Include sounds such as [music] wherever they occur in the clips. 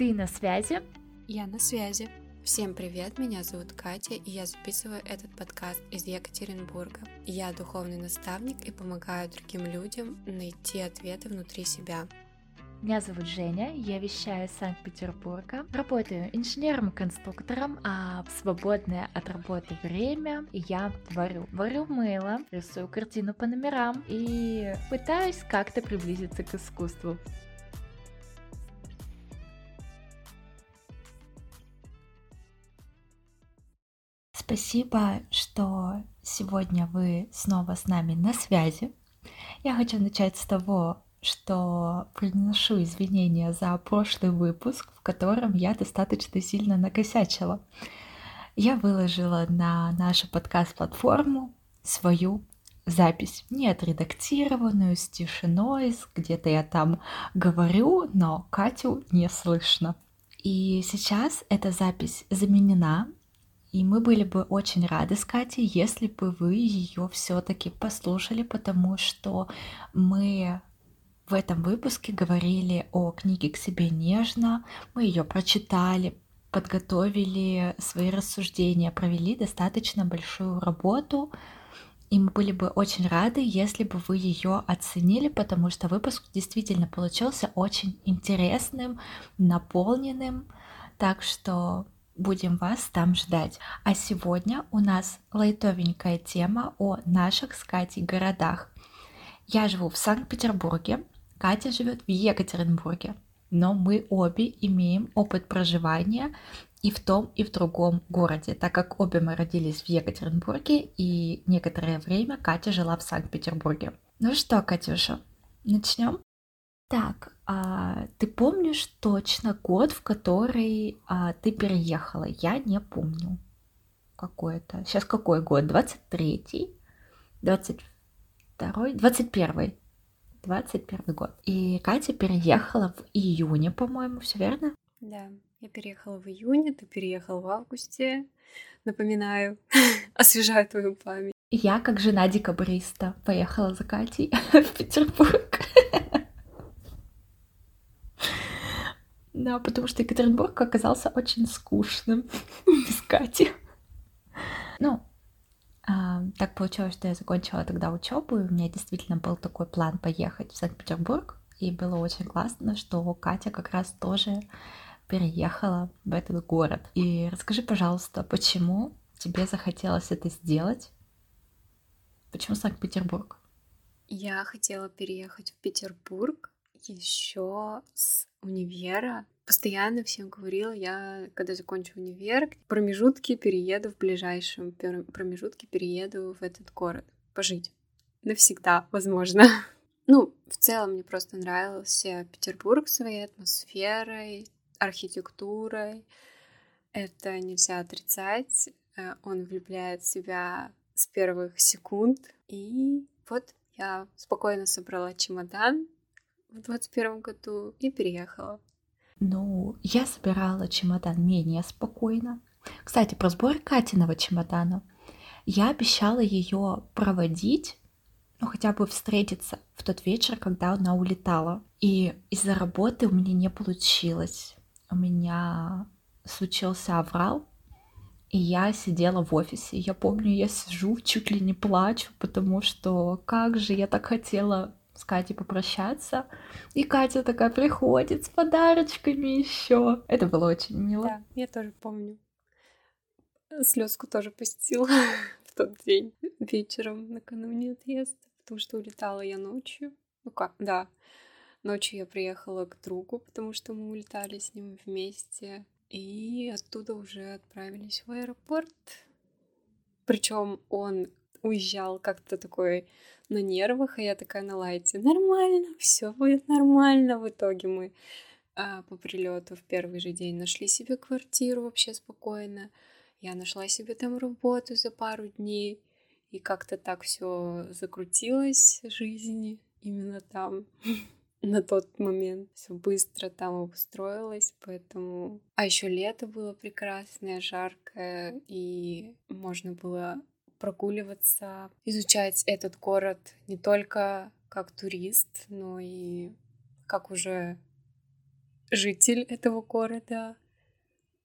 Ты на связи? Я на связи. Всем привет, меня зовут Катя, и я записываю этот подкаст из Екатеринбурга. Я духовный наставник и помогаю другим людям найти ответы внутри себя. Меня зовут Женя, я вещаю из Санкт-Петербурга. Работаю инженером-конструктором, а в свободное от работы время я творю. Варю мыло, рисую картину по номерам и пытаюсь как-то приблизиться к искусству. Спасибо, что сегодня вы снова с нами на связи. Я хочу начать с того, что приношу извинения за прошлый выпуск, в котором я достаточно сильно накосячила. Я выложила на нашу подкаст-платформу свою запись, не отредактированную, с тишиной, где-то я там говорю, но Катю не слышно. И сейчас эта запись заменена, и мы были бы очень рады с Катей, если бы вы ее все-таки послушали, потому что мы в этом выпуске говорили о книге «К себе нежно». Мы ее прочитали, подготовили свои рассуждения, провели достаточно большую работу. И мы были бы очень рады, если бы вы ее оценили, потому что выпуск действительно получился очень интересным, наполненным. Так что будем вас там ждать. А сегодня у нас лайтовенькая тема о наших с Катей городах. Я живу в Санкт-Петербурге, Катя живет в Екатеринбурге, но мы обе имеем опыт проживания и в том, и в другом городе, так как обе мы родились в Екатеринбурге, и некоторое время Катя жила в Санкт-Петербурге. Ну что, Катюша, начнем? Так, а ты помнишь точно год, в который а, ты переехала? Я не помню. Какой это? Сейчас какой год? 23-й? 22-й? 21-й. 21 год. И Катя переехала в июне, по-моему, все верно? Да, я переехала в июне, ты переехал в августе. Напоминаю, [laughs] освежаю твою память. Я, как жена декабриста, поехала за Катей [laughs] в Петербург. Да, потому что Екатеринбург оказался очень скучным [laughs] без Кати. Ну, а, так получилось, что я закончила тогда учебу, и у меня действительно был такой план поехать в Санкт-Петербург, и было очень классно, что Катя как раз тоже переехала в этот город. И расскажи, пожалуйста, почему тебе захотелось это сделать? Почему Санкт-Петербург? Я хотела переехать в Петербург еще с универа, постоянно всем говорила, я, когда закончу универ, промежутки перееду в ближайшем промежутке перееду в этот город пожить. Навсегда, возможно. [laughs] Ну, в целом мне просто нравился Петербург своей атмосферой, архитектурой. Это нельзя отрицать. Э, он влюбляет себя с первых секунд. И вот я спокойно собрала чемодан в 21 году и переехала. Ну, я собирала чемодан менее спокойно. Кстати, про сбор Катиного чемодана. Я обещала ее проводить, ну хотя бы встретиться в тот вечер, когда она улетала. И из-за работы у меня не получилось. У меня случился аврал, и я сидела в офисе. Я помню, я сижу, чуть ли не плачу, потому что как же я так хотела с Катей попрощаться. И Катя такая приходит с подарочками еще. Это было очень мило. Да, я тоже помню. Слезку тоже пустила [laughs] в тот день вечером накануне отъезда, потому что улетала я ночью. Ну как, да. Ночью я приехала к другу, потому что мы улетали с ним вместе. И оттуда уже отправились в аэропорт. Причем он уезжал как-то такой на нервах, а я такая на лайте. Нормально, все будет нормально. В итоге мы а, по прилету в первый же день нашли себе квартиру вообще спокойно. Я нашла себе там работу за пару дней. И как-то так все закрутилось жизни именно там [laughs] на тот момент. Все быстро там устроилось, поэтому... А еще лето было прекрасное, жаркое, и можно было прогуливаться, изучать этот город не только как турист, но и как уже житель этого города,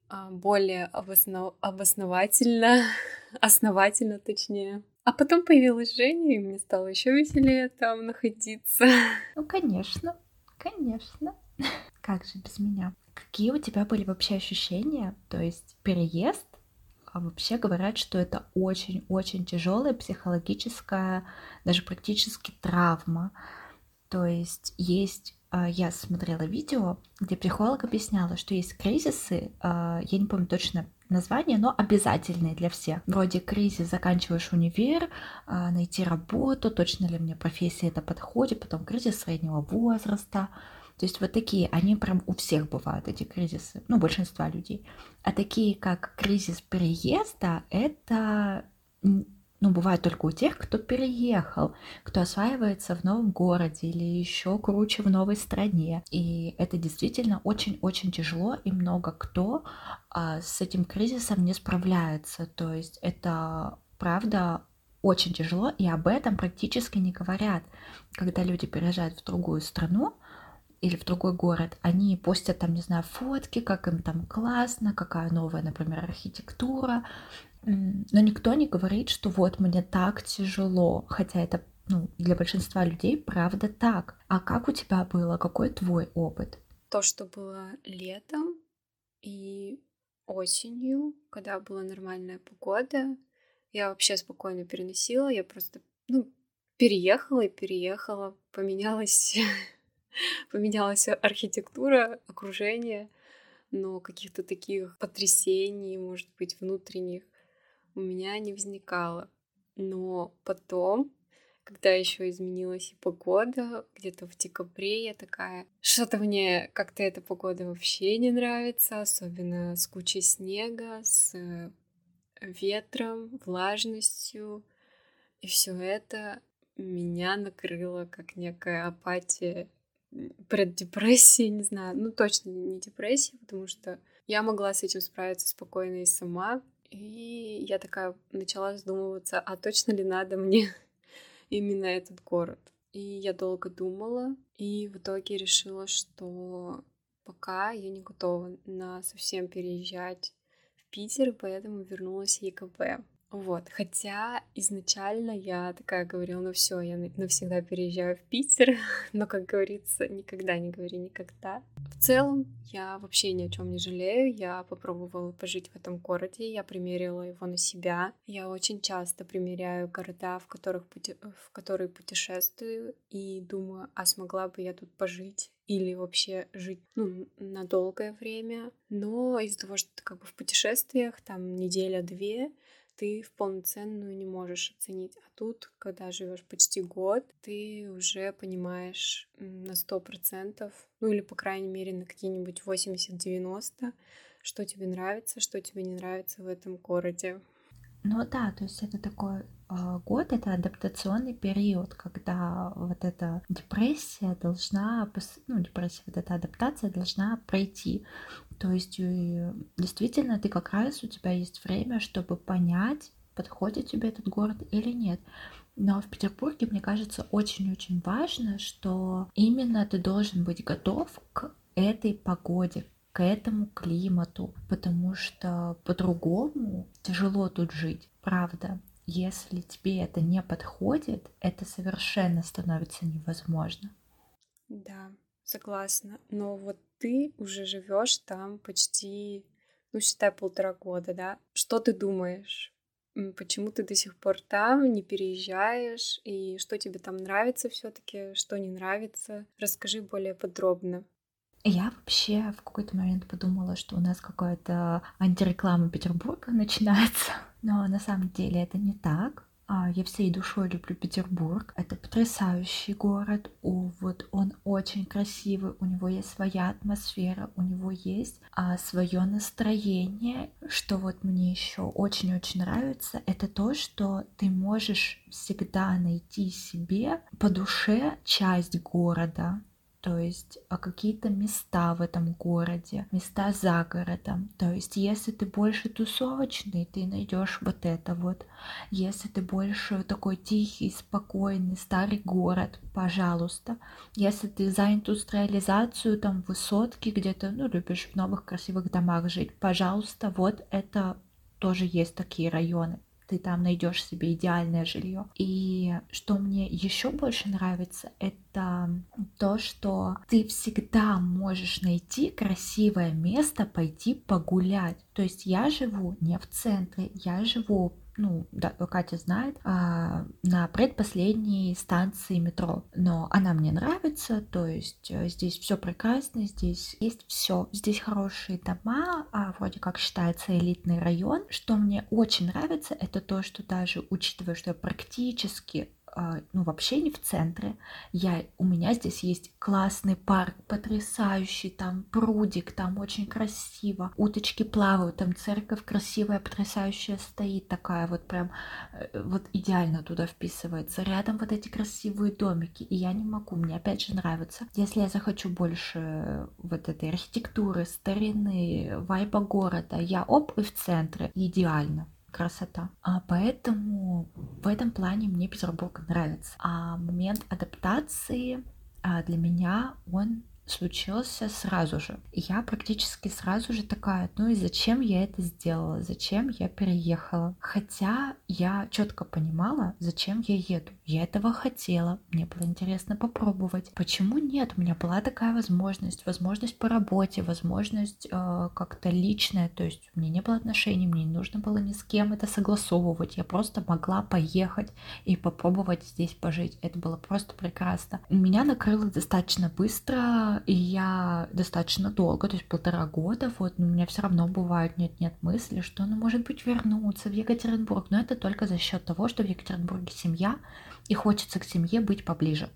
а, более обоснов... обосновательно, [laughs] основательно точнее. А потом появилась Женя, и мне стало еще веселее там находиться. [laughs] Ну, конечно, конечно. [laughs] Как же без меня? Какие у тебя были вообще ощущения? То есть переезд, вообще говорят, что это очень-очень тяжелая психологическая, даже практически травма. То есть есть а, я смотрела видео, где психолог объясняла, что есть кризисы, а, я не помню точно название, но обязательные для всех. Вроде кризис, заканчиваешь универ, а, найти работу, точно ли мне профессия это подходит, потом кризис среднего возраста. То есть вот такие, они прям у всех бывают, эти кризисы, ну, большинства людей. А такие, как кризис переезда, это ну, бывает только у тех, кто переехал, кто осваивается в новом городе или еще круче в новой стране. И это действительно очень-очень тяжело, и много кто а, с этим кризисом не справляется. То есть это правда очень тяжело, и об этом практически не говорят. Когда люди переезжают в другую страну, или в другой город, они постят там, не знаю, фотки, как им там классно, какая новая, например, архитектура, но никто не говорит, что вот мне так тяжело, хотя это ну, для большинства людей правда так. А как у тебя было? Какой твой опыт? То, что было летом и осенью, когда была нормальная погода, я вообще спокойно переносила, я просто, ну, переехала и переехала, поменялась, [laughs] [laughs] поменялась архитектура, окружение, но каких-то таких потрясений, может быть, внутренних у меня не возникало. Но потом, когда еще изменилась и погода, где-то в декабре я такая, что-то мне как-то эта погода вообще не нравится, особенно с кучей снега, с э, ветром, влажностью. И все это меня накрыло как некая апатия, преддепрессия, не знаю, ну точно не депрессия, потому что я могла с этим справиться спокойно и сама, и я такая начала задумываться, а точно ли надо мне [laughs] именно этот город. И я долго думала, и в итоге решила, что пока я не готова на совсем переезжать в Питер, поэтому вернулась в ЕКБ. Вот, хотя изначально я такая говорила, ну все, я навсегда переезжаю в Питер, [laughs] но, как говорится, никогда не говори никогда. В целом, я вообще ни о чем не жалею, я попробовала пожить в этом городе, я примерила его на себя. Я очень часто примеряю города, в, которых пути... в которые путешествую, и думаю, а смогла бы я тут пожить? или вообще жить ну, на долгое время. Но из-за того, что ты как бы в путешествиях, там неделя-две, ты в полноценную не можешь оценить. А тут, когда живешь почти год, ты уже понимаешь на сто процентов, ну или, по крайней мере, на какие-нибудь 80-90, что тебе нравится, что тебе не нравится в этом городе. Ну да, то есть это такой год, это адаптационный период, когда вот эта депрессия должна, ну депрессия, вот эта адаптация должна пройти. То есть э, действительно ты как раз у тебя есть время, чтобы понять, подходит тебе этот город или нет. Но в Петербурге, мне кажется, очень-очень важно, что именно ты должен быть готов к этой погоде, к этому климату, потому что по-другому тяжело тут жить, правда. Если тебе это не подходит, это совершенно становится невозможно. Да, согласна. Но вот ты уже живешь там почти, ну, считай, полтора года, да? Что ты думаешь? Почему ты до сих пор там, не переезжаешь? И что тебе там нравится все таки что не нравится? Расскажи более подробно. Я вообще в какой-то момент подумала, что у нас какая-то антиреклама Петербурга [laughs] начинается, но на самом деле это не так. А, я всей душой люблю Петербург. Это потрясающий город. О, вот он очень красивый. У него есть своя атмосфера, у него есть а, свое настроение. Что вот мне еще очень-очень нравится, это то, что ты можешь всегда найти себе по душе часть города. То есть а какие-то места в этом городе, места за городом. То есть если ты больше тусовочный, ты найдешь вот это вот. Если ты больше такой тихий, спокойный, старый город, пожалуйста. Если ты за индустриализацию, там высотки где-то, ну, любишь в новых красивых домах жить, пожалуйста, вот это тоже есть такие районы ты там найдешь себе идеальное жилье. И что мне еще больше нравится, это то, что ты всегда можешь найти красивое место пойти погулять. То есть я живу не в центре, я живу ну, да, Катя знает, а, на предпоследней станции метро. Но она мне нравится, то есть э, здесь все прекрасно, здесь есть все. Здесь хорошие дома, а вроде как считается элитный район. Что мне очень нравится, это то, что даже учитывая, что я практически ну, вообще не в центре. Я, у меня здесь есть классный парк, потрясающий, там прудик, там очень красиво, уточки плавают, там церковь красивая, потрясающая стоит такая вот прям, э, вот идеально туда вписывается. Рядом вот эти красивые домики, и я не могу, мне опять же нравится. Если я захочу больше вот этой архитектуры, старины, вайба города, я оп, и в центре, идеально красота. А поэтому в этом плане мне Петербург нравится. А момент адаптации а, для меня он случился сразу же. Я практически сразу же такая, ну и зачем я это сделала, зачем я переехала. Хотя я четко понимала, зачем я еду. Я этого хотела, мне было интересно попробовать. Почему нет? У меня была такая возможность, возможность по работе, возможность э, как-то личная, то есть у меня не было отношений, мне не нужно было ни с кем это согласовывать. Я просто могла поехать и попробовать здесь пожить. Это было просто прекрасно. Меня накрыло достаточно быстро и я достаточно долго, то есть полтора года, вот, но у меня все равно бывают нет-нет мысли, что, ну, может быть, вернуться в Екатеринбург, но это только за счет того, что в Екатеринбурге семья, и хочется к семье быть поближе.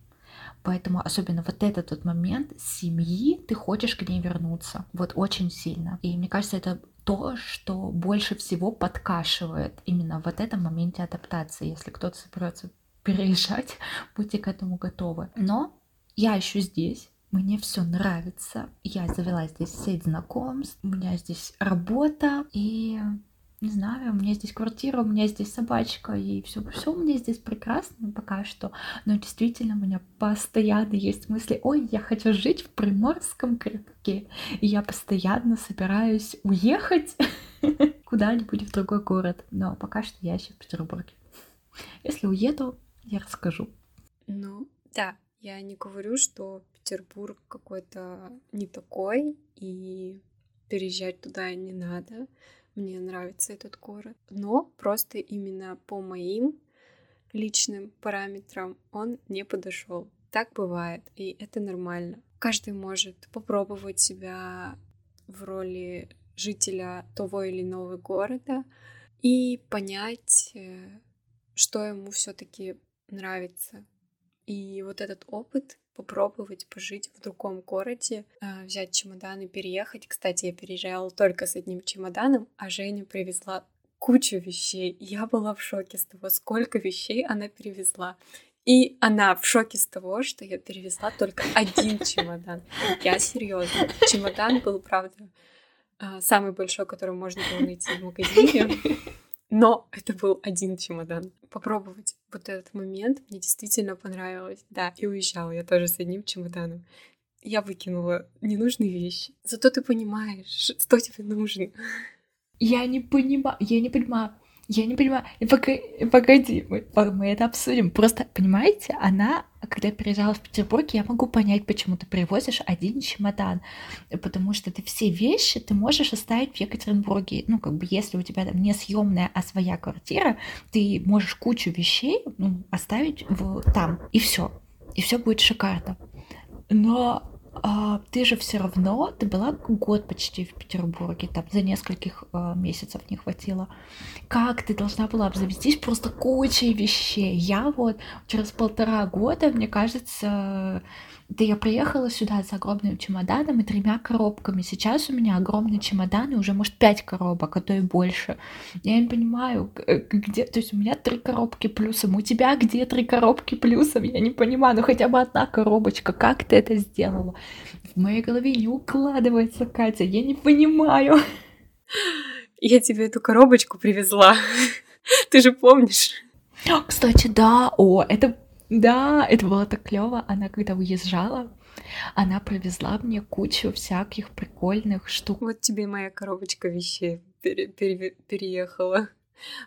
Поэтому особенно вот этот вот момент семьи, ты хочешь к ней вернуться. Вот очень сильно. И мне кажется, это то, что больше всего подкашивает именно вот этом моменте адаптации. Если кто-то соберется переезжать, [laughs] будьте к этому готовы. Но я еще здесь, мне все нравится. Я завела здесь сеть знакомств, у меня здесь работа, и не знаю, у меня здесь квартира, у меня здесь собачка, и все, все у меня здесь прекрасно пока что. Но действительно, у меня постоянно есть мысли, ой, я хочу жить в Приморском крепке. И я постоянно собираюсь уехать [laughs] куда-нибудь в другой город. Но пока что я еще в Петербурге. Если уеду, я расскажу. Ну, да, я не говорю, что Петербург какой-то не такой, и переезжать туда не надо. Мне нравится этот город. Но просто именно по моим личным параметрам он не подошел. Так бывает, и это нормально. Каждый может попробовать себя в роли жителя того или иного города и понять, э, что ему все-таки нравится, и вот этот опыт попробовать пожить в другом городе, а, взять чемодан и переехать. Кстати, я переезжала только с одним чемоданом, а Женя привезла кучу вещей. Я была в шоке с того, сколько вещей она перевезла. И она в шоке с того, что я перевезла только один [laughs] чемодан. Я серьезно. Чемодан был, правда, а, самый большой, который можно было найти в магазине. [laughs] Но это был один чемодан. Попробовать вот этот момент мне действительно понравилось. Да, и уезжала я тоже с одним чемоданом. Я выкинула ненужные вещи. Зато ты понимаешь, что тебе нужно. Я не понимаю, я не понимаю, я не понимаю. Погоди, мы, мы это обсудим. Просто, понимаете, она, когда переезжала в Петербург, я могу понять, почему ты привозишь один чемодан. Потому что ты все вещи ты можешь оставить в Екатеринбурге. Ну, как бы, если у тебя там не съемная, а своя квартира, ты можешь кучу вещей ну, оставить в, там, и все. И все будет шикарно. Но а, ты же все равно, ты была год почти в Петербурге, там за нескольких а, месяцев не хватило. Как ты должна была обзавестись просто кучей вещей? Я вот через полтора года, мне кажется, Да я приехала сюда с огромным чемоданом и тремя коробками. Сейчас у меня огромный чемодан и уже, может, пять коробок, а то и больше. Я не понимаю, э, где... То есть у меня три коробки плюсом. У тебя где три коробки плюсом? Я не понимаю. Ну хотя бы одна коробочка. Как ты это сделала? В моей голове не укладывается, Катя. Я не понимаю. Я тебе эту коробочку привезла. [laughs] Ты же помнишь? Кстати, да, о, это да, это было так клево. Она когда уезжала, она привезла мне кучу всяких прикольных штук. Вот тебе моя коробочка вещей пере пере переехала.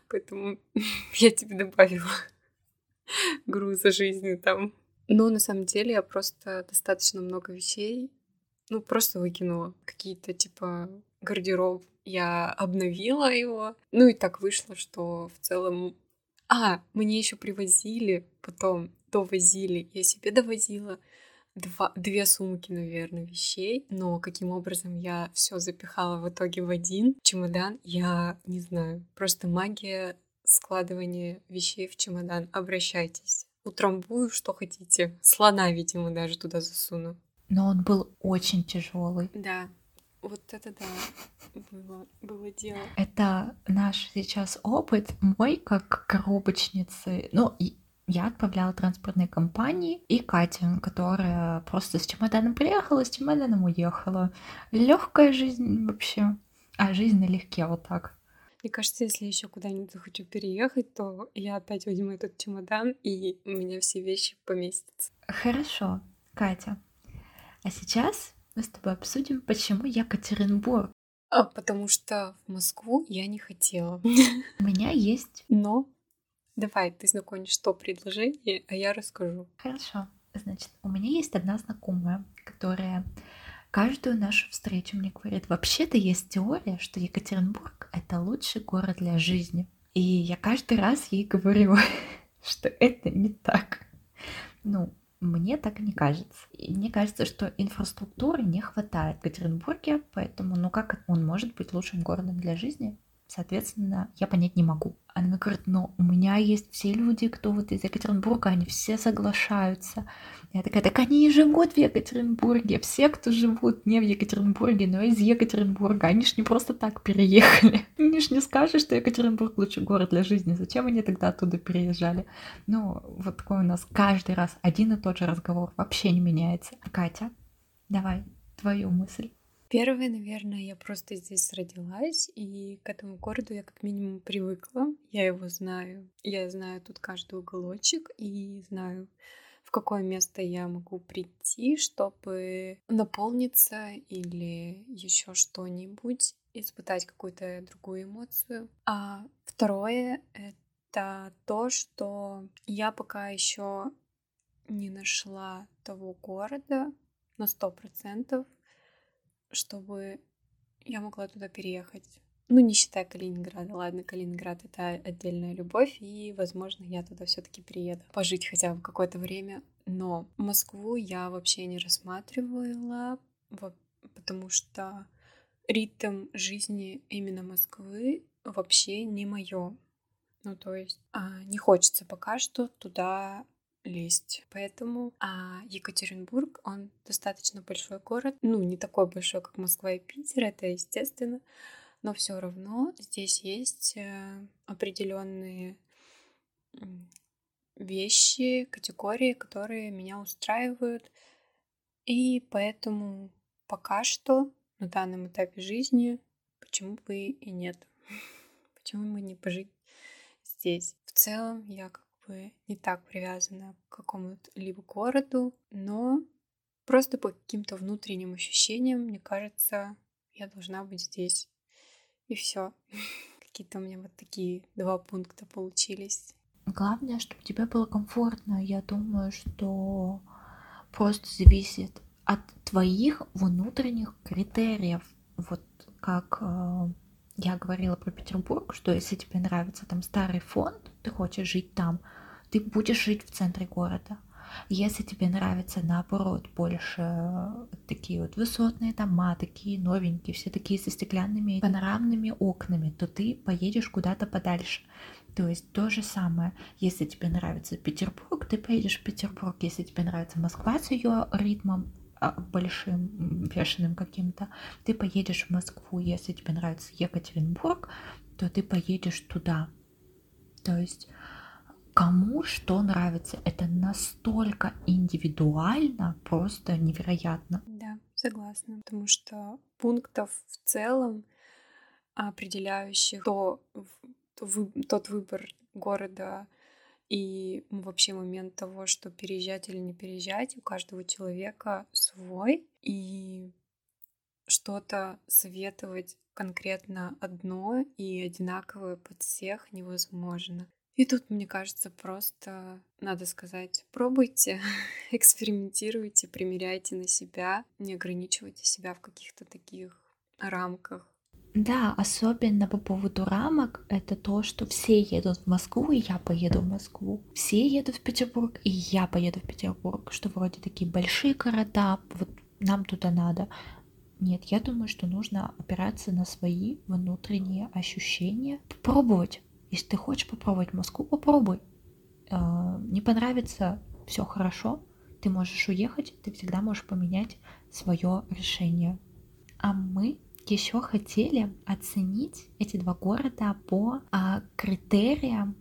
Поэтому [laughs] я тебе добавила груза жизни там. Но на самом деле я просто достаточно много вещей, ну, просто выкинула. Какие-то, типа, гардероб. Я обновила его. Ну и так вышло, что в целом а, мне еще привозили, потом довозили, я себе довозила два, две сумки, наверное, вещей, но каким образом я все запихала в итоге в один чемодан, я не знаю. Просто магия складывания вещей в чемодан. Обращайтесь. Утрамбую, что хотите. Слона, видимо, даже туда засуну. Но он был очень тяжелый. Да, вот это да, было, было дело. Это наш сейчас опыт, мой как коробочницы. Ну, я отправляла транспортные компании и Катя, которая просто с чемоданом приехала, с чемоданом уехала. Легкая жизнь вообще. А жизнь налегке вот так. Мне кажется, если еще куда-нибудь захочу переехать, то я опять возьму этот чемодан, и у меня все вещи поместятся. Хорошо, Катя. А сейчас мы с тобой обсудим, почему Екатеринбург. А, потому что в Москву я не хотела. [laughs] У меня есть. Но давай, ты знакомишь то предложение, а я расскажу. Хорошо. Значит, у меня есть одна знакомая, которая каждую нашу встречу мне говорит, вообще-то есть теория, что Екатеринбург — это лучший город для жизни. И я каждый раз ей говорю, [laughs] что это не так. Ну, мне так не кажется. И мне кажется, что инфраструктуры не хватает в Екатеринбурге, поэтому, ну как он может быть лучшим городом для жизни? Соответственно, я понять не могу. Она говорит, но у меня есть все люди, кто вот из Екатеринбурга, они все соглашаются. Я такая, так они и живут в Екатеринбурге. Все, кто живут не в Екатеринбурге, но из Екатеринбурга, они ж не просто так переехали. [laughs] Мне ж не скажешь, что Екатеринбург лучший город для жизни. Зачем они тогда оттуда переезжали? Ну, вот такой у нас каждый раз один и тот же разговор. Вообще не меняется. Катя, давай твою мысль. Первое, наверное, я просто здесь родилась, и к этому городу я как минимум привыкла. Я его знаю. Я знаю тут каждый уголочек и знаю, в какое место я могу прийти, чтобы наполниться или еще что-нибудь, испытать какую-то другую эмоцию. А второе — это то, что я пока еще не нашла того города на сто процентов, чтобы я могла туда переехать. Ну, не считая Калининграда. Ладно, Калининград — это отдельная любовь, и, возможно, я туда все таки приеду. Пожить хотя бы какое-то время. Но Москву я вообще не рассматривала, потому что ритм жизни именно Москвы вообще не мое. Ну, то есть а, не хочется пока что туда лезть. Поэтому а Екатеринбург, он достаточно большой город. Ну, не такой большой, как Москва и Питер, это естественно. Но все равно здесь есть э, определенные вещи, категории, которые меня устраивают. И поэтому пока что на данном этапе жизни почему бы и нет. [laughs] Почему бы не пожить здесь? В целом я как бы не так привязана к какому-то либо городу, но просто по каким-то внутренним ощущениям, мне кажется, я должна быть здесь. И все. [laughs] Какие-то у меня вот такие два пункта получились. Главное, чтобы тебе было комфортно. Я думаю, что просто зависит от твоих внутренних критериев. Вот как э, я говорила про Петербург, что если тебе нравится там старый фонд, ты хочешь жить там, ты будешь жить в центре города. Если тебе нравится, наоборот, больше такие вот высотные дома, такие новенькие, все такие со стеклянными панорамными окнами, то ты поедешь куда-то подальше. То есть то же самое, если тебе нравится Петербург, ты поедешь в Петербург, если тебе нравится Москва с ее ритмом а, большим, бешеным каким-то. Ты поедешь в Москву, если тебе нравится Екатеринбург, то ты поедешь туда. То есть кому что нравится, это настолько индивидуально, просто невероятно. Да, согласна, потому что пунктов в целом определяющих то, тот выбор города и вообще момент того, что переезжать или не переезжать, у каждого человека свой. И что-то советовать конкретно одно и одинаковое под всех невозможно. И тут, мне кажется, просто надо сказать, пробуйте, [laughs] экспериментируйте, примеряйте на себя, не ограничивайте себя в каких-то таких рамках. Да, особенно по поводу рамок, это то, что все едут в Москву, и я поеду в Москву. Все едут в Петербург, и я поеду в Петербург, что вроде такие большие города, вот нам туда надо. Нет, я думаю, что нужно опираться на свои внутренние ощущения, попробовать. Если ты хочешь попробовать Москву, попробуй. А, не понравится, все хорошо, ты можешь уехать, ты всегда можешь поменять свое решение. А мы еще хотели оценить эти два города по а, критериям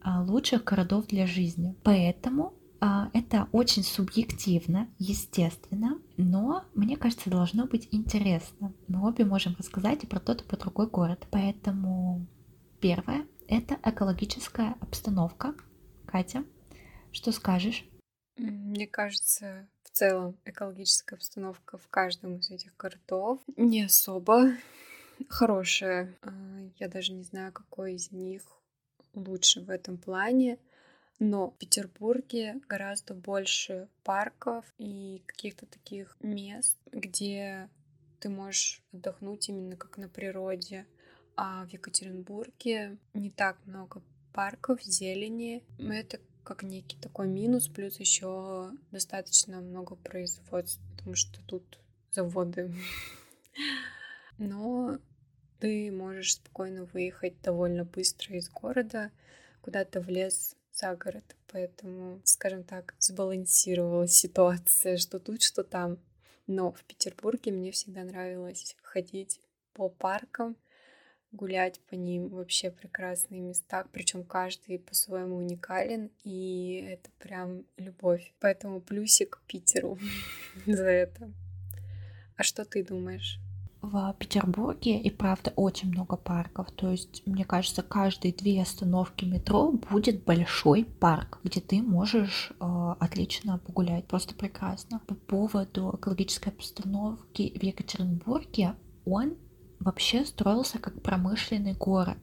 а, лучших городов для жизни. Поэтому а, это очень субъективно, естественно, но мне кажется, должно быть интересно. Мы обе можем рассказать и про тот, и про другой город. Поэтому первое — это экологическая обстановка. Катя, что скажешь? Мне кажется, в целом экологическая обстановка в каждом из этих городов не особо хорошая. А, я даже не знаю, какой из них лучше в этом плане. Но в Петербурге гораздо больше парков и каких-то таких мест, где ты можешь отдохнуть именно как на природе. А в Екатеринбурге не так много парков, зелени. Это как некий такой минус, плюс еще достаточно много производств, потому что тут заводы. [laughs] Но ты можешь спокойно выехать довольно быстро из города куда-то в лес за город, поэтому, скажем так, сбалансировалась ситуация, что тут, что там. Но в Петербурге мне всегда нравилось ходить по паркам, гулять по ним вообще прекрасные места, причем каждый по-своему уникален, и это прям любовь. Поэтому плюсик Питеру [laughs] за это. А что ты думаешь? В Петербурге и правда очень много парков. То есть, мне кажется, каждые две остановки метро будет большой парк, где ты можешь э, отлично погулять. Просто прекрасно. По поводу экологической обстановки в Екатеринбурге, он вообще строился как промышленный город.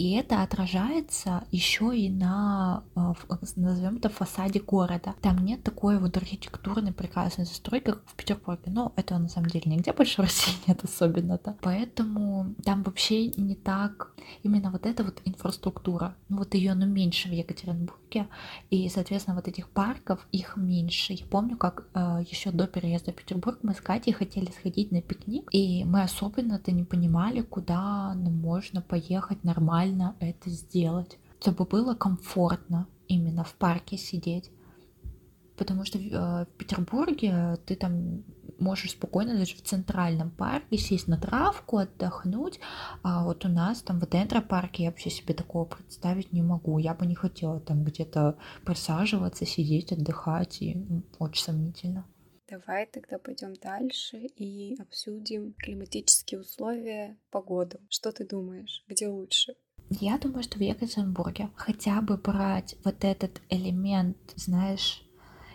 И это отражается еще и на, а, назовем это, фасаде города. Там нет такой вот архитектурной прекрасной застройки, как в Петербурге. Но этого на самом деле нигде больше в [laughs] России нет особенно-то. Поэтому там вообще не так именно вот эта вот инфраструктура. Ну вот ее, ну, меньше в Екатеринбурге. И, соответственно, вот этих парков, их меньше. Я помню, как э, еще до переезда в Петербург мы с Катей хотели сходить на пикник, и мы особенно-то не понимали, куда нам можно поехать нормально реально это сделать, чтобы было комфортно именно в парке сидеть. Потому что в, э, в Петербурге ты там можешь спокойно даже в центральном парке сесть на травку, отдохнуть. А вот у нас там в Дендропарке я вообще себе такого представить не могу. Я бы не хотела там где-то присаживаться, сидеть, отдыхать. И очень сомнительно. Давай тогда пойдем дальше и обсудим климатические условия, погоду. Что ты думаешь, где лучше? Я думаю, что в Екатеринбурге хотя бы брать вот этот элемент, знаешь,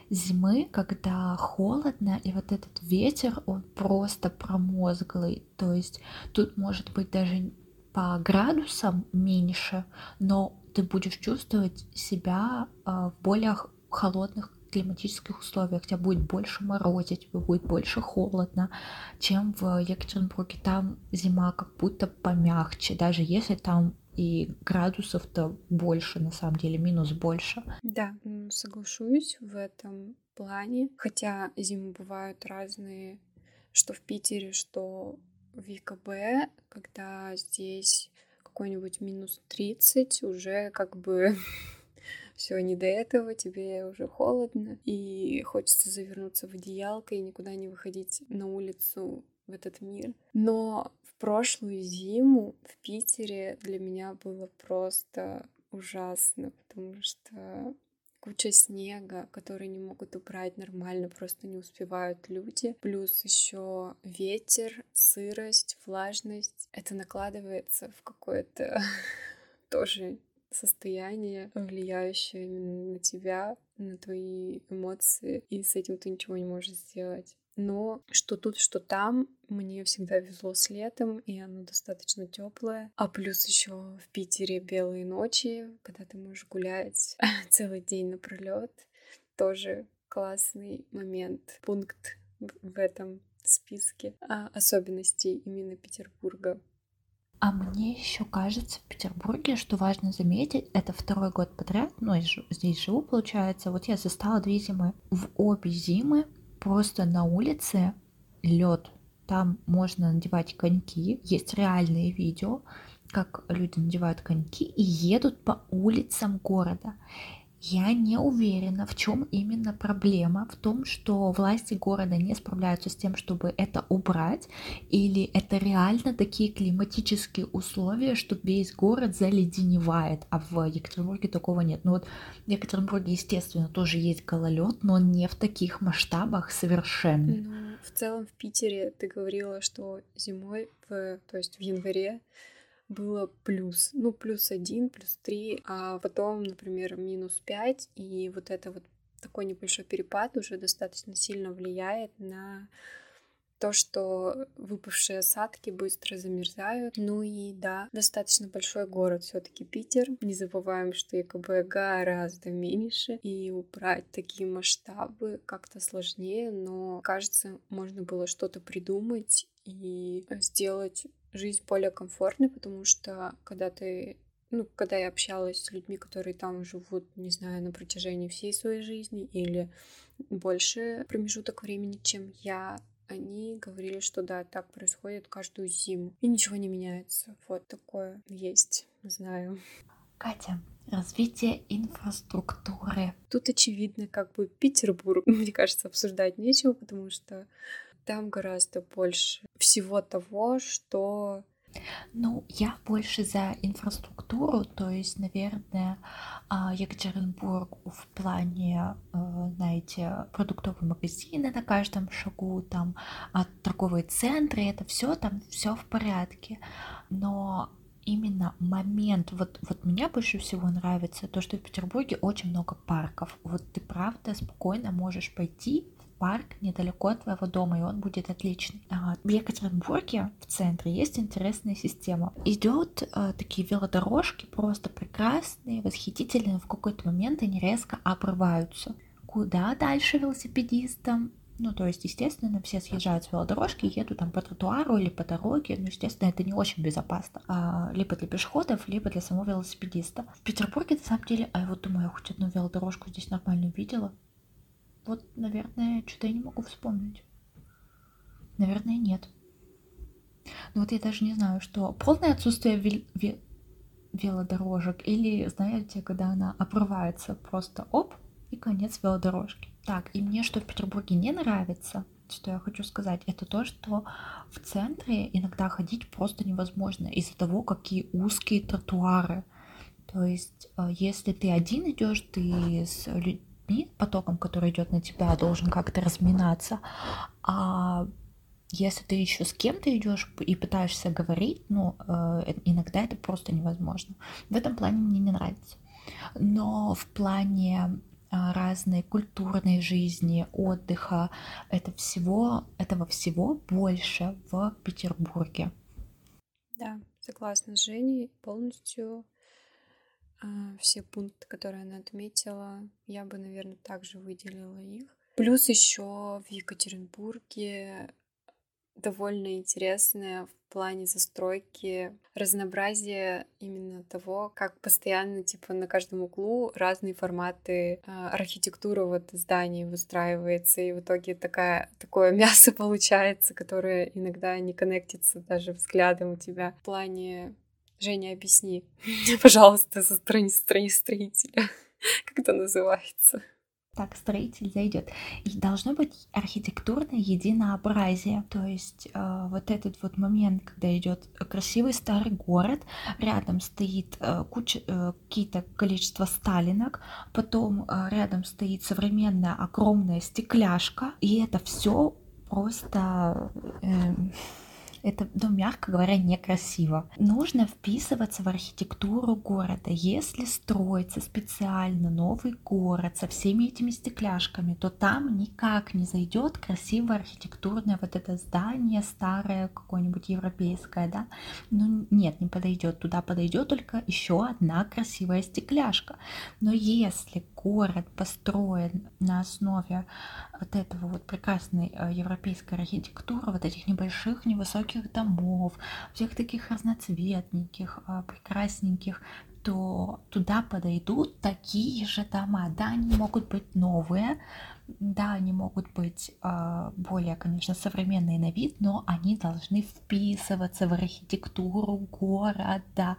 зимы, когда холодно, и вот этот ветер, он просто промозглый. То есть тут может быть даже по градусам меньше, но ты будешь чувствовать себя а, в более холодных климатических условиях. Тебя будет больше морозить, будет больше холодно, чем в Екатеринбурге. Там зима как будто помягче, даже если там и градусов-то больше, на самом деле, минус больше. Да, соглашусь в этом плане. Хотя зимы бывают разные, что в Питере, что в ЕКБ, когда здесь какой-нибудь минус 30, уже как бы [laughs] все не до этого, тебе уже холодно, и хочется завернуться в одеялко и никуда не выходить на улицу в этот мир. Но прошлую зиму в Питере для меня было просто ужасно, потому что куча снега, который не могут убрать нормально, просто не успевают люди. Плюс еще ветер, сырость, влажность. Это накладывается в какое-то [laughs] тоже состояние, влияющее именно на тебя, на твои эмоции, и с этим ты ничего не можешь сделать. Но что тут, что там, мне всегда везло с летом, и оно достаточно теплое. А плюс еще в Питере белые ночи, когда ты можешь гулять [laughs] целый день напролет. Тоже классный момент, пункт в этом списке а, особенностей именно Петербурга. А мне еще кажется в Петербурге, что важно заметить, это второй год подряд, ну, здесь живу, получается, вот я застала две зимы. В обе зимы просто на улице лед. Там можно надевать коньки. Есть реальные видео, как люди надевают коньки и едут по улицам города. Я не уверена, в чем именно проблема, в том, что власти города не справляются с тем, чтобы это убрать, или это реально такие климатические условия, что весь город заледеневает, а в Екатеринбурге такого нет. Ну вот в Екатеринбурге, естественно, тоже есть гололед, но не в таких масштабах совершенно. Ну, в целом в Питере ты говорила, что зимой, в, то есть в январе, было плюс, ну, плюс один, плюс три, а потом, например, минус пять, и вот это вот такой небольшой перепад уже достаточно сильно влияет на то, что выпавшие осадки быстро замерзают. Ну и да, достаточно большой город все таки Питер. Не забываем, что ЕКБ гораздо меньше, и убрать такие масштабы как-то сложнее, но кажется, можно было что-то придумать и сделать жизнь более комфортной, потому что когда ты ну, когда я общалась с людьми, которые там живут, не знаю, на протяжении всей своей жизни или больше промежуток времени, чем я, они говорили, что да, так происходит каждую зиму. И ничего не меняется. Вот такое есть, знаю. Катя, развитие инфраструктуры. Тут очевидно, как бы Петербург, [laughs] мне кажется, обсуждать нечего, потому что там гораздо больше всего того, что ну, я больше за инфраструктуру, то есть, наверное, а, Екатеринбург в плане, э, знаете, продуктовые магазины на каждом шагу, там а, торговые центры, это все там все в порядке. Но именно момент, вот, вот мне больше всего нравится то, что в Петербурге очень много парков. Вот ты правда спокойно можешь пойти парк недалеко от твоего дома, и он будет отличный. А, в Екатеринбурге в центре есть интересная система. Идет а, такие велодорожки просто прекрасные, восхитительные, в какой-то момент они резко обрываются. Куда дальше велосипедистам? Ну, то есть, естественно, все съезжают с велодорожки едут там по тротуару или по дороге. Ну, естественно, это не очень безопасно. А, либо для пешеходов, либо для самого велосипедиста. В Петербурге, на самом деле, а я вот думаю, я хоть одну велодорожку здесь нормально видела. Вот, наверное, что-то я не могу вспомнить. Наверное, нет. Ну вот я даже не знаю, что полное отсутствие вел- ве- велодорожек или, знаете, когда она обрывается просто оп, и конец велодорожки. Так, и мне что в Петербурге не нравится, что я хочу сказать, это то, что в центре иногда ходить просто невозможно из-за того, какие узкие тротуары. То есть, э, если ты один идешь, ты с людьми, потоком, который идет на тебя, должен как-то разминаться. А если ты еще с кем-то идешь и пытаешься говорить, ну, э, иногда это просто невозможно. В этом плане мне не нравится. Но в плане а, разной культурной жизни, отдыха, это всего, этого всего больше в Петербурге. Да, согласна с Женей, полностью все пункты, которые она отметила, я бы, наверное, также выделила их. Плюс еще в Екатеринбурге довольно интересное в плане застройки разнообразие именно того, как постоянно типа на каждом углу разные форматы э, архитектуры вот зданий выстраивается, и в итоге такая, такое [laughs] мясо получается, которое иногда не коннектится даже взглядом у тебя в плане Женя, объясни, пожалуйста, со стороны, стороны строителя. [laughs] Как это называется? так строитель зайдет. И должно быть архитектурное единообразие. То есть э, вот этот вот момент, когда идет красивый старый город, рядом стоит э, куча, э, какие-то количество сталинок, потом э, рядом стоит современная огромная стекляшка, и это все просто... Э, это, ну, мягко говоря, некрасиво. Нужно вписываться в архитектуру города. Если строится специально новый город со всеми этими стекляшками, то там никак не зайдет красивое архитектурное вот это здание старое, какое-нибудь европейское, да? Ну, нет, не подойдет. Туда подойдет только еще одна красивая стекляшка. Но если город построен на основе вот этого вот прекрасной э, европейской архитектуры, вот этих небольших, невысоких домов, всех таких разноцветненьких, э, прекрасненьких, то туда подойдут такие же дома. Да, они могут быть новые, да, они могут быть э, более, конечно, современные на вид, но они должны вписываться в архитектуру города.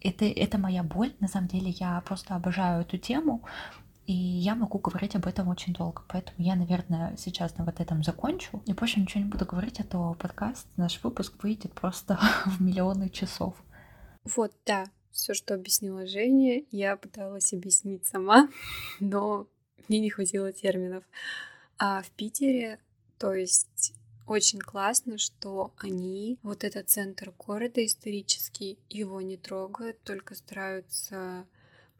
Это, это моя боль, на самом деле я просто обожаю эту тему, и я могу говорить об этом очень долго. Поэтому я, наверное, сейчас на вот этом закончу. И больше ничего не буду говорить, а то подкаст, наш выпуск выйдет просто [laughs] в миллионы часов. Вот, да, все, что объяснила Женя, я пыталась объяснить сама, [laughs] но мне не хватило терминов. А в Питере, то есть очень классно, что они, вот этот центр города исторический, его не трогают, только стараются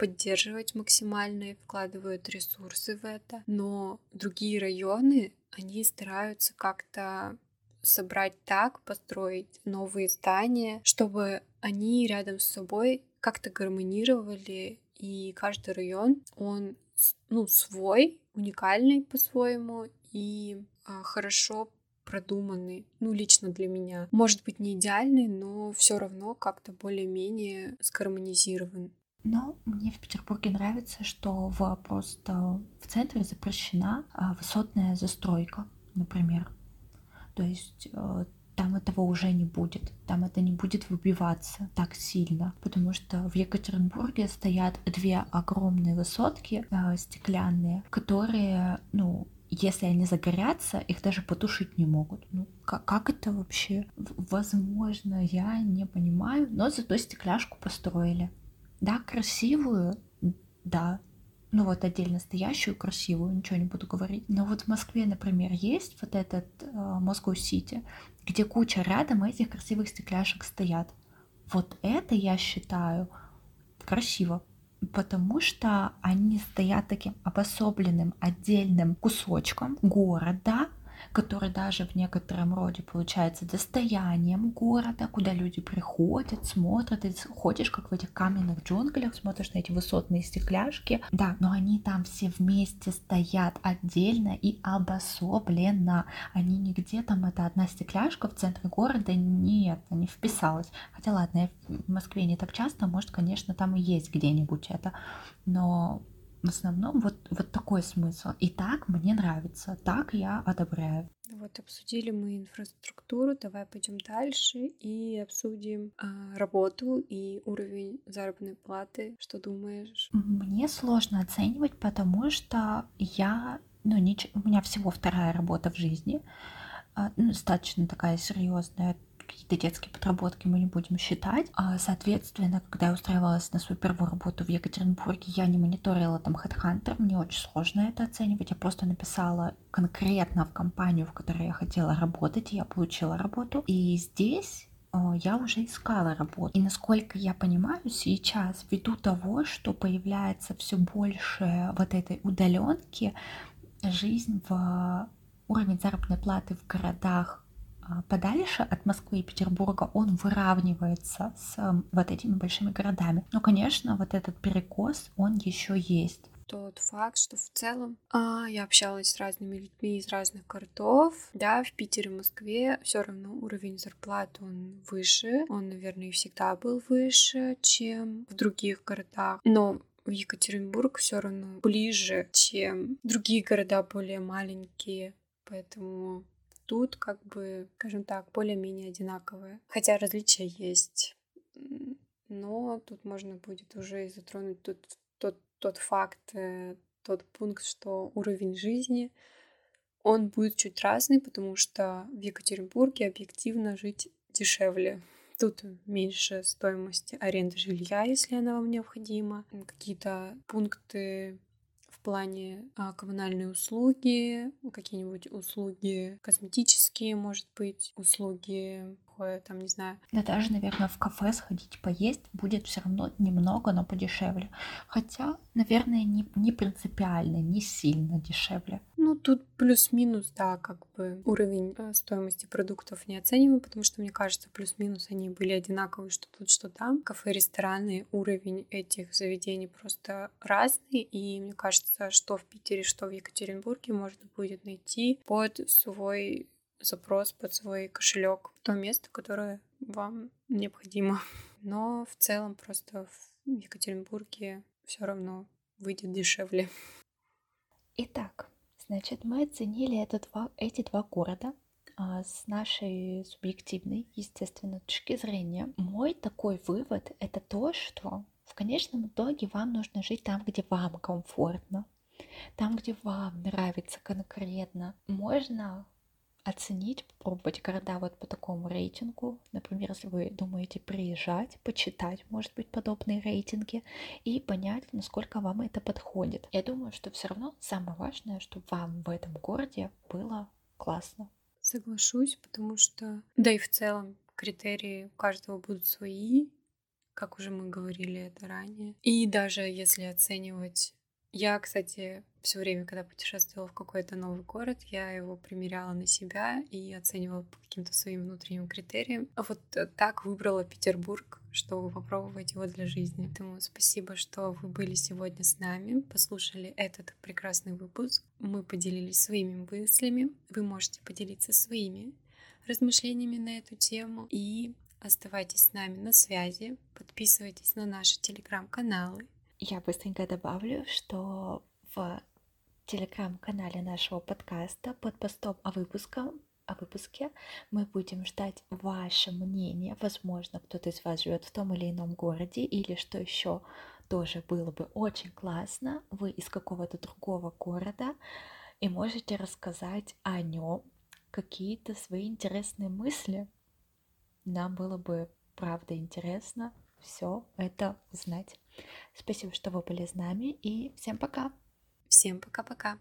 поддерживать максимально и вкладывают ресурсы в это. Но другие районы, они стараются как-то собрать так, построить новые здания, чтобы они рядом с собой как-то гармонировали, и каждый район, он ну, свой, уникальный по-своему и а, хорошо продуманный, ну, лично для меня. Может быть, не идеальный, но все равно как-то более-менее сгармонизирован. Но мне в Петербурге нравится, что в просто в центре запрещена а, высотная застройка, например. То есть э, там этого уже не будет, там это не будет выбиваться так сильно, потому что в Екатеринбурге стоят две огромные высотки э, стеклянные, которые, ну, если они загорятся, их даже потушить не могут. Ну, как, как это вообще возможно, я не понимаю, но зато стекляшку построили. Да, красивую, да, ну вот отдельно стоящую, красивую, ничего не буду говорить. Но вот в Москве, например, есть вот этот э, Москва-Сити, где куча рядом этих красивых стекляшек стоят. Вот это я считаю красиво, потому что они стоят таким обособленным отдельным кусочком города, который даже в некотором роде получается достоянием города, куда люди приходят, смотрят, и ходишь как в этих каменных джунглях, смотришь на эти высотные стекляшки, да, но они там все вместе стоят отдельно и обособленно, они не где там это одна стекляшка в центре города, нет, не вписалась, хотя ладно, я в Москве не так часто, может, конечно, там и есть где-нибудь это, но в основном вот, вот такой смысл. И так мне нравится, так я одобряю. Вот обсудили мы инфраструктуру, давай пойдем дальше и обсудим а, работу и уровень заработной платы. Что думаешь? Мне сложно оценивать, потому что я, ну, не, у меня всего вторая работа в жизни, ну, достаточно такая серьезная какие-то детские подработки мы не будем считать. А, соответственно, когда я устраивалась на свою первую работу в Екатеринбурге, я не мониторила там HeadHunter, мне очень сложно это оценивать. Я просто написала конкретно в компанию, в которой я хотела работать, и я получила работу. И здесь а, я уже искала работу. И насколько я понимаю, сейчас ввиду того, что появляется все больше вот этой удаленки, жизнь в уровень заработной платы в городах подальше от Москвы и Петербурга он выравнивается с вот этими большими городами. Но, конечно, вот этот перекос, он еще есть тот факт, что в целом а, я общалась с разными людьми из разных городов. Да, в Питере, в Москве все равно уровень зарплат он выше. Он, наверное, и всегда был выше, чем в других городах. Но в Екатеринбург все равно ближе, чем другие города более маленькие. Поэтому тут как бы, скажем так, более-менее одинаковые. Хотя различия есть. Но тут можно будет уже затронуть тот, тот тот факт, э, тот пункт, что уровень жизни, он будет чуть разный, потому что в Екатеринбурге объективно жить дешевле. Тут меньше стоимости аренды жилья, если она вам необходима. Какие-то пункты плане а, коммунальные услуги, какие-нибудь услуги косметические, может быть, услуги такое, там, не знаю. Да даже, наверное, в кафе сходить поесть будет все равно немного, но подешевле. Хотя, наверное, не, не принципиально, не сильно дешевле. Ну, тут плюс-минус, да, как бы уровень э, стоимости продуктов не оцениваем, потому что, мне кажется, плюс-минус они были одинаковые, что тут, что там. Кафе, рестораны, уровень этих заведений просто разный, и мне кажется, что в Питере, что в Екатеринбурге можно будет найти под свой запрос под свой кошелек в то место, которое вам необходимо. [laughs] Но в целом просто в Екатеринбурге все равно выйдет дешевле. Итак, значит, мы оценили это два, эти два города а, с нашей субъективной, естественно, точки зрения. Мой такой вывод — это то, что в конечном итоге вам нужно жить там, где вам комфортно, там, где вам нравится конкретно. Можно оценить, попробовать города вот по такому рейтингу. Например, если вы думаете приезжать, почитать, может быть, подобные рейтинги и понять, насколько вам это подходит. Я думаю, что все равно самое важное, чтобы вам в этом городе было классно. Соглашусь, потому что, да и в целом критерии у каждого будут свои, как уже мы говорили это ранее. И даже если оценивать я, кстати, все время, когда путешествовала в какой-то новый город, я его примеряла на себя и оценивала по каким-то своим внутренним критериям. А вот э, так выбрала Петербург, чтобы попробовать его для жизни. Поэтому спасибо, что вы были сегодня с нами, послушали этот прекрасный выпуск. Мы поделились своими мыслями. Вы можете поделиться своими размышлениями на эту тему. И оставайтесь с нами на связи, подписывайтесь на наши телеграм-каналы, я быстренько добавлю, что в телеграм-канале нашего подкаста под постом о, выпуске, о выпуске мы будем ждать ваше мнение. Возможно, кто-то из вас живет в том или ином городе, или что еще тоже было бы очень классно, вы из какого-то другого города и можете рассказать о нем какие-то свои интересные мысли. Нам было бы правда интересно все это узнать. Спасибо, что вы были с нами, и всем пока. Всем пока-пока.